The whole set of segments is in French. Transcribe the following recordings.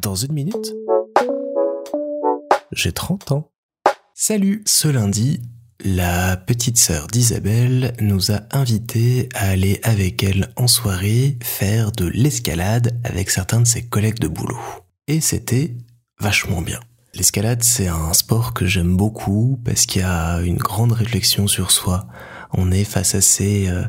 Dans une minute, j'ai 30 ans. Salut Ce lundi, la petite sœur d'Isabelle nous a invités à aller avec elle en soirée faire de l'escalade avec certains de ses collègues de boulot. Et c'était vachement bien. L'escalade, c'est un sport que j'aime beaucoup parce qu'il y a une grande réflexion sur soi. On est face à ces euh,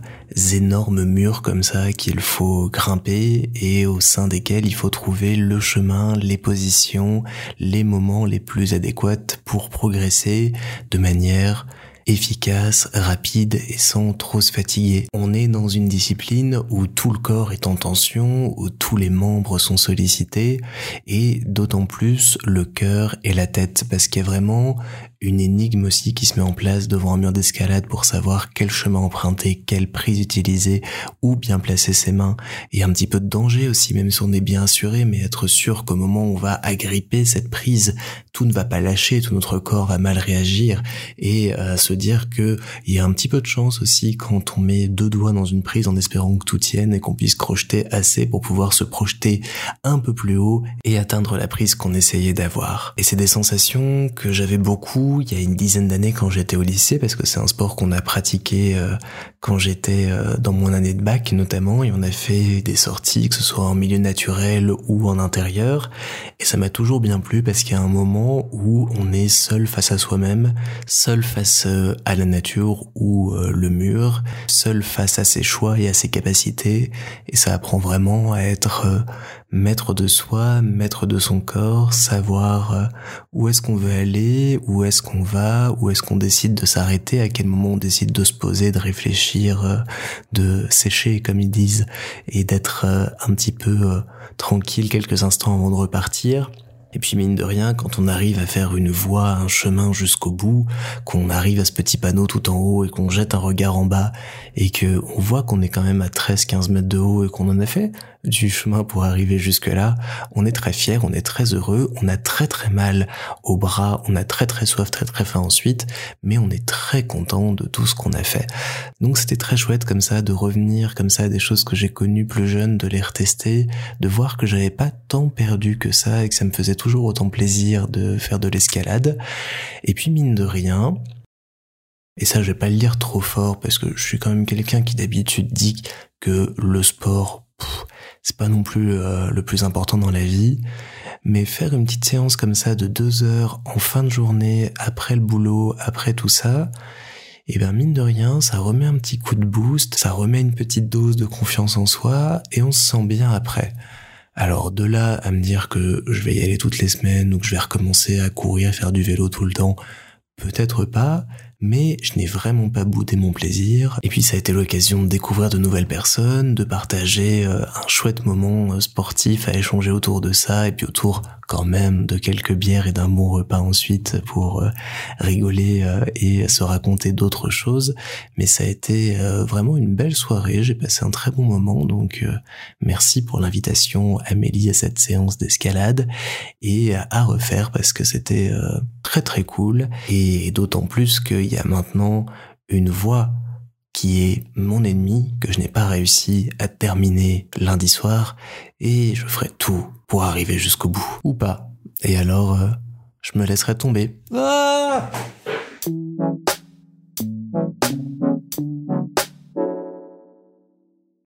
énormes murs comme ça qu'il faut grimper et au sein desquels il faut trouver le chemin, les positions, les moments les plus adéquats pour progresser de manière efficace, rapide et sans trop se fatiguer. On est dans une discipline où tout le corps est en tension, où tous les membres sont sollicités et d'autant plus le cœur et la tête parce qu'il y a vraiment une énigme aussi qui se met en place devant un mur d'escalade pour savoir quel chemin emprunter, quelle prise utiliser, où bien placer ses mains, et un petit peu de danger aussi, même si on est bien assuré, mais être sûr qu'au moment où on va agripper cette prise, tout ne va pas lâcher, tout notre corps va mal réagir, et euh, se dire que il y a un petit peu de chance aussi quand on met deux doigts dans une prise en espérant que tout tienne et qu'on puisse crocheter assez pour pouvoir se projeter un peu plus haut et atteindre la prise qu'on essayait d'avoir. Et c'est des sensations que j'avais beaucoup il y a une dizaine d'années quand j'étais au lycée, parce que c'est un sport qu'on a pratiqué euh, quand j'étais euh, dans mon année de bac notamment, et on a fait des sorties, que ce soit en milieu naturel ou en intérieur, et ça m'a toujours bien plu parce qu'il y a un moment où on est seul face à soi-même, seul face euh, à la nature ou le mur, seul face à ses choix et à ses capacités, et ça apprend vraiment à être maître de soi, maître de son corps, savoir où est-ce qu'on veut aller, où est-ce qu'on va, où est-ce qu'on décide de s'arrêter, à quel moment on décide de se poser, de réfléchir, euh, de sécher comme ils disent, et d'être euh, un petit peu euh, tranquille quelques instants avant de repartir. Et puis mine de rien, quand on arrive à faire une voie, un chemin jusqu'au bout, qu'on arrive à ce petit panneau tout en haut et qu'on jette un regard en bas et que on voit qu'on est quand même à 13-15 mètres de haut et qu'on en a fait du chemin pour arriver jusque là, on est très fier, on est très heureux, on a très très mal au bras, on a très très soif, très très faim ensuite, mais on est très content de tout ce qu'on a fait. Donc c'était très chouette comme ça de revenir comme ça à des choses que j'ai connues plus jeunes, de les retester, de voir que j'avais pas tant perdu que ça et que ça me faisait toujours autant plaisir de faire de l'escalade. Et puis mine de rien, et ça, je vais pas le dire trop fort parce que je suis quand même quelqu'un qui d'habitude dit que le sport, c'est pas non plus euh, le plus important dans la vie, mais faire une petite séance comme ça de deux heures en fin de journée, après le boulot, après tout ça, et eh ben mine de rien, ça remet un petit coup de boost, ça remet une petite dose de confiance en soi, et on se sent bien après. Alors de là à me dire que je vais y aller toutes les semaines ou que je vais recommencer à courir, faire du vélo tout le temps, peut-être pas, mais je n'ai vraiment pas boudé mon plaisir. Et puis ça a été l'occasion de découvrir de nouvelles personnes, de partager euh, un chouette moment euh, sportif à échanger autour de ça, et puis autour quand même de quelques bières et d'un bon repas ensuite pour euh, rigoler et se raconter d'autres choses. Mais ça a été vraiment une belle soirée, j'ai passé un très bon moment, donc merci pour l'invitation Amélie à cette séance d'escalade. Et à refaire parce que c'était très très cool. Et d'autant plus que y a maintenant une voie qui est mon ennemi que je n'ai pas réussi à terminer lundi soir et je ferai tout pour arriver jusqu'au bout ou pas. Et alors, euh, je me laisserai tomber. Ah